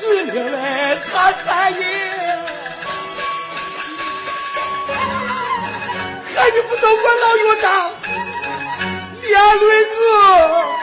司令来他穿衣，看你不都我老院长连轮子。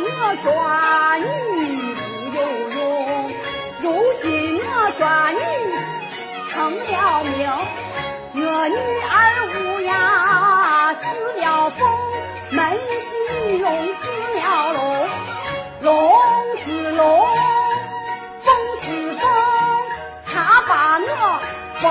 我抓你不有用，如今我抓你成了名，我女儿无牙自了风，门西用自了龙，龙是龙，风是风，他把我封